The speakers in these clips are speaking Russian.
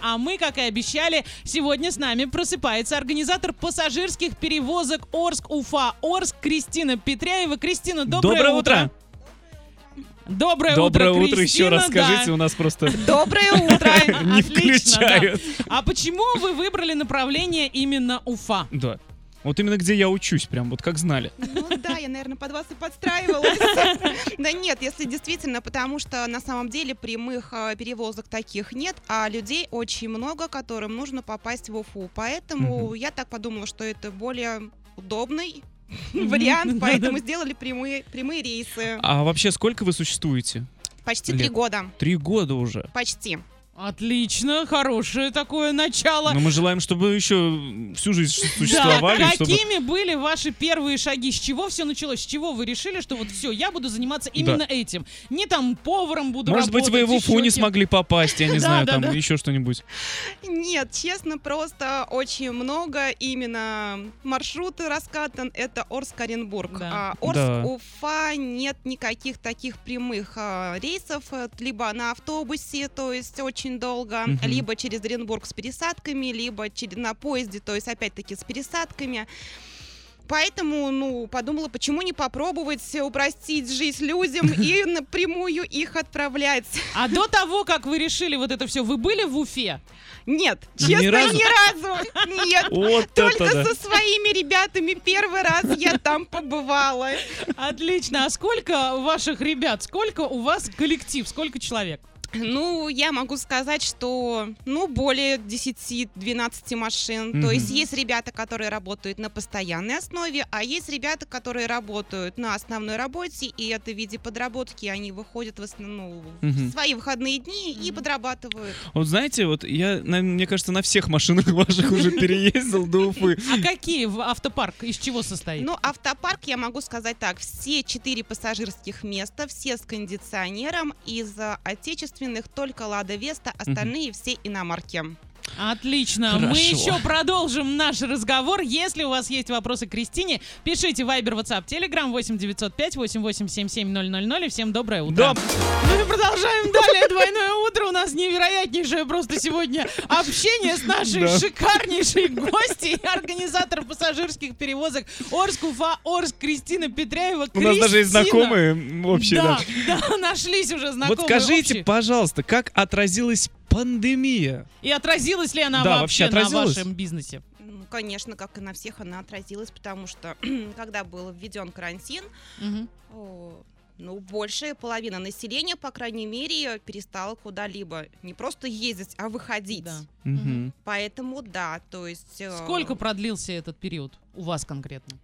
А мы, как и обещали, сегодня с нами просыпается организатор пассажирских перевозок Орск-Уфа Орск Кристина Петряева. Кристина, доброе, Доброе утро. Доброе, Доброе утро, утро, еще раз да. скажите, у нас просто Доброе утро! не включают. А почему вы выбрали направление именно Уфа? Да. Вот именно где я учусь, прям вот как знали. Ну да, я, наверное, под вас и подстраивалась. Да нет, если действительно, потому что на самом деле прямых э, перевозок таких нет, а людей очень много, которым нужно попасть в Уфу. Поэтому я так подумала, что это более удобный вариант, поэтому сделали прямые, прямые рейсы. А вообще сколько вы существуете? Почти три года. Три года уже. Почти. Отлично, хорошее такое начало. Но мы желаем, чтобы еще всю жизнь существовали, да, чтобы... какими были ваши первые шаги? С чего все началось? С чего вы решили, что вот все, я буду заниматься именно этим? Не там поваром буду Может быть, вы работать, в Уфу еще не смогли попасть, я не Да, знаю, да, там да. еще что-нибудь. Нет, честно, просто очень много именно маршруты раскатан. Это Орск-Оренбург. Да. А, Орск, Да. Уфа нет никаких таких прямых а, рейсов, э, либо на автобусе, то есть очень долго, Мгм. либо через Оренбург с пересадками, либо чер- на поезде, то есть опять-таки с пересадками. Поэтому, ну, подумала, почему не попробовать упростить жизнь людям и напрямую их отправлять. А до того, как вы решили вот это все, вы были в Уфе? Нет, Ни честно, разу? ни разу. Нет. Вот Только это да. со своими ребятами первый раз я там побывала. Отлично. А сколько ваших ребят? Сколько у вас коллектив? Сколько человек? Ну, я могу сказать, что, ну, более 10-12 машин. Мгм. То есть есть ребята, которые работают на постоянной основе, а есть ребята, которые работают на основной работе, и это в виде подработки. Они выходят в основном ну, Мгм. в свои выходные дни и Мгм. подрабатывают. Вот знаете, вот я, на- мне кажется, на всех машинах ваших уже переездил до Уфы. А какие в автопарк? Из чего состоит? Ну, автопарк, я могу сказать так, все четыре пассажирских места, все с кондиционером, из э, отечественных только Лада Веста, остальные все иномарки. Отлично. Мы Хорошо. еще продолжим наш разговор. Если у вас есть вопросы к Кристине, пишите Viber, WhatsApp, Telegram 8905 8877 000. И всем доброе утро. Да. Ну и продолжаем далее. Двойное утро. У нас невероятнейшее просто сегодня общение с нашей Да. шикарнейшей гостьей, организатор пассажирских перевозок Орск, Уфа, Орск, Кристина Петряева. У нас даже есть Кристина. знакомые общие, да. Да, да, нашлись уже знакомые Вот скажите, общие. пожалуйста, как отразилась пандемия? И отразилась ли она Да, вообще, вообще на вашем бизнесе? Ну, конечно, как и на всех, она отразилась, потому что когда был введен карантин, о, ну, большая половина населения, по крайней мере, перестала куда-либо не просто ездить, а выходить. Да. Мгм. Поэтому да, то есть... э, Сколько продлился этот период у вас конкретно?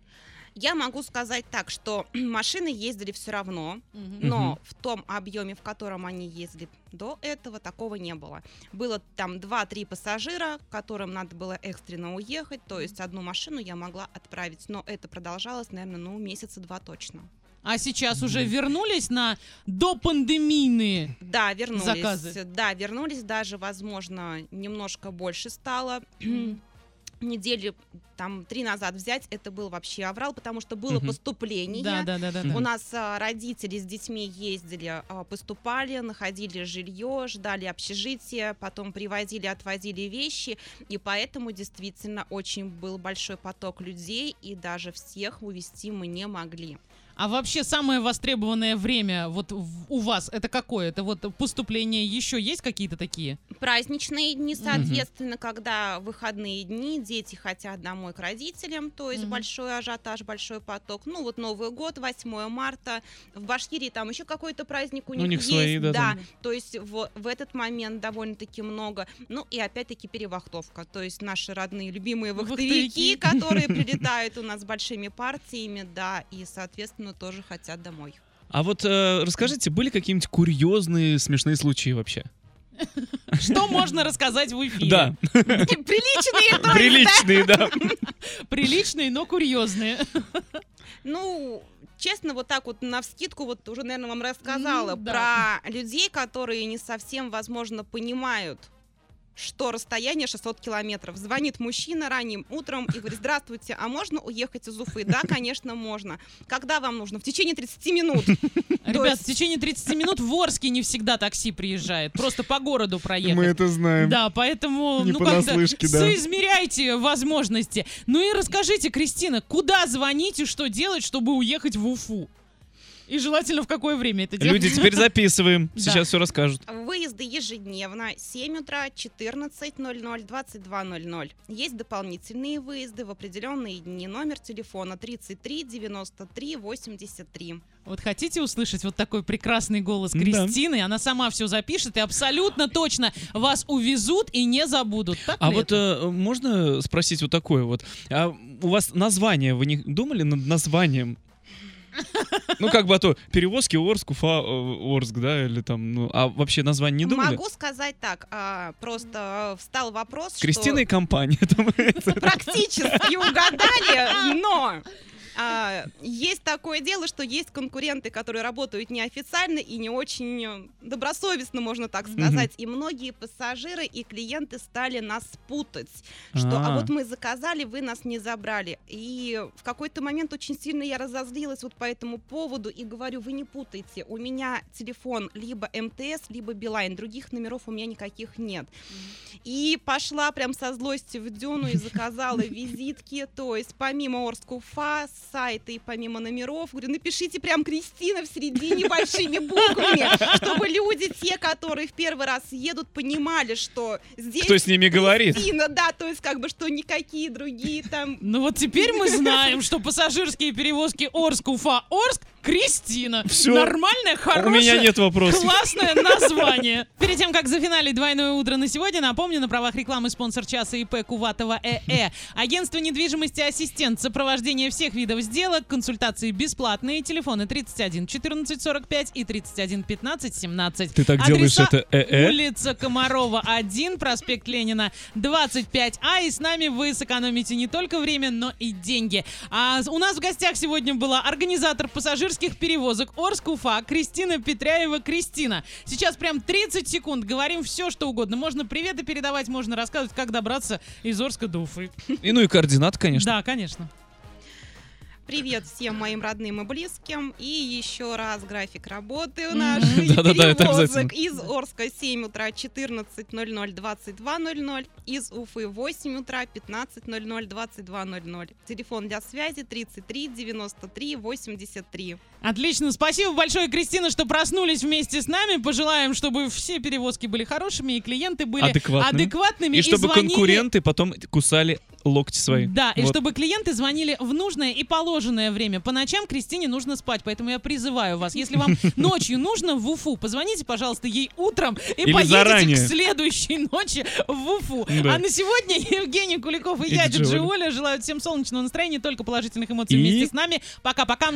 Я могу сказать так, что машины ездили все равно, Мгм. но в том объеме, в котором они ездили до этого, такого не было. Было там 2-3 пассажира, которым надо было экстренно уехать, то есть одну машину я могла отправить, но это продолжалось, наверное, ну, месяца два точно. А сейчас уже вернулись на допандемийные? Да, вернулись. Заказы. Да, вернулись, даже, возможно, немножко больше стало. Недели там три назад взять, это был вообще аврал, потому что было Мгм. поступление. Да, да, да, да. да. У нас а, родители с детьми ездили, а, поступали, находили жилье, ждали общежития, потом привозили, отвозили вещи, и поэтому действительно очень был большой поток людей, и даже всех увезти мы не могли. А вообще самое востребованное время вот у вас это какое? Это вот поступление еще есть какие-то такие? Праздничные дни, соответственно, когда выходные дни, дети хотят домой к родителям, то есть Мгм. большой ажиотаж, большой поток. Ну вот Новый год, 8 марта, в Башкирии там еще какой-то праздник у У них, них есть, свои, да, да, там. то есть в, в этот момент довольно-таки много. Ну и опять-таки перевахтовка, то есть наши родные любимые Вахтовики. вахтовики, которые прилетают у нас с большими партиями, да, и, соответственно, тоже хотят домой. А вот э, расскажите, были какие-нибудь курьезные, смешные случаи вообще? Что можно рассказать в эфире? Да, Приличные, приличные, да. Приличные, но курьезные. Ну, честно, вот так вот на вскидку, вот уже, наверное, вам рассказала да. про людей, которые не совсем, возможно, понимают что расстояние 600 километров. Звонит мужчина ранним утром и говорит, здравствуйте, а можно уехать из Уфы? Да, конечно, можно. Когда вам нужно? В течение 30 минут. Ребят, в течение 30 минут в Орске не всегда такси приезжает. Просто по городу проехать. Мы это знаем. Да, поэтому Не ну как-то понаслышке, да. соизмеряйте возможности. Ну и расскажите, Кристина, куда звонить и что делать, чтобы уехать в Уфу? И желательно в какое время это делать? Люди, теперь записываем. Да. Сейчас все расскажут. Выезды ежедневно, 7 утра, 14.00, 22.00. Есть дополнительные выезды в определенные дни. Номер телефона 33 93 83. Вот хотите услышать вот такой прекрасный голос Да. Кристины? Она сама все запишет и абсолютно точно вас увезут и не забудут. Так А ли вот это? можно спросить вот такое вот? А у вас название, вы не думали над названием? Ну, как бы, а то перевозки Орск, Уфа, э, Орск, да, или там, ну, а вообще название не думали? Могу сказать так, а, просто э, встал вопрос, Кристина и что компания. там, практически угадали, но а, есть такое дело, что есть конкуренты, которые работают неофициально и не очень э, добросовестно, можно так сказать. И многие пассажиры и клиенты стали нас путать, что а А. вот мы заказали, вы нас не забрали. И в какой-то момент очень сильно я разозлилась вот по этому поводу и говорю, вы не путайте, у меня телефон либо МТС, либо Билайн, других номеров у меня никаких нет. И пошла прям со злости в дюну и заказала визитки, то есть помимо Орск-Уфа, сайта и помимо номеров, говорю, напишите прям Кристина в середине большими буквами, чтобы люди, те, которые в первый раз едут, понимали, что здесь Кто с ними говорит? Кристина, да, то есть как бы, что никакие другие там Ну вот теперь мы знаем, что пассажирские перевозки Орск-Уфа-Орск Кристина. Всё. Нормальное, хорошее. У меня нет вопросов. Классное название. Перед тем, как зафиналить двойное утро на сегодня, напомню, на правах рекламы спонсор часа ИП Куватова ЭЭ. Агентство недвижимости «Ассистент». Сопровождение всех видов сделок. Консультации бесплатные. Телефоны 31 14 45 и 31 15 17. Ты так делаешь Адреса это э-э? Улица Комарова, 1, проспект Ленина, 25А. И с нами вы сэкономите не только время, но и деньги. А у нас в гостях сегодня была организатор пассажирских перевозок Орск-Уфа Кристина Петряева. Кристина, сейчас прям 30 секунд говорим все, что угодно. Можно приветы передавать, можно рассказывать, как добраться из Орска до Уфы. И ну и координаты, конечно. Да, конечно. Привет всем моим родным и близким. И еще раз график работы у наших Да-да-да, это перевозок. обязательно. Из Орска 7 утра 14.00 22.00. Из Уфы 8 утра 15.00 22.00. Телефон для связи 33 93 83. Отлично, спасибо большое, Кристина, что проснулись вместе с нами. Пожелаем, чтобы все перевозки были хорошими и клиенты были Адекватными. адекватными И чтобы звонили- конкуренты потом кусали локти свои. Да, и Вот. чтобы клиенты звонили в нужное и положенное время. По ночам Кристине нужно спать, поэтому я призываю вас, если вам ночью нужно в Уфу, позвоните, пожалуйста, ей утром и Или поедете заранее. к следующей ночи в Уфу. Да. А на сегодня Евгений Куликов и, И я, Диджей Оля. Желают всем солнечного настроения, только положительных эмоций И- вместе с нами. Пока-пока.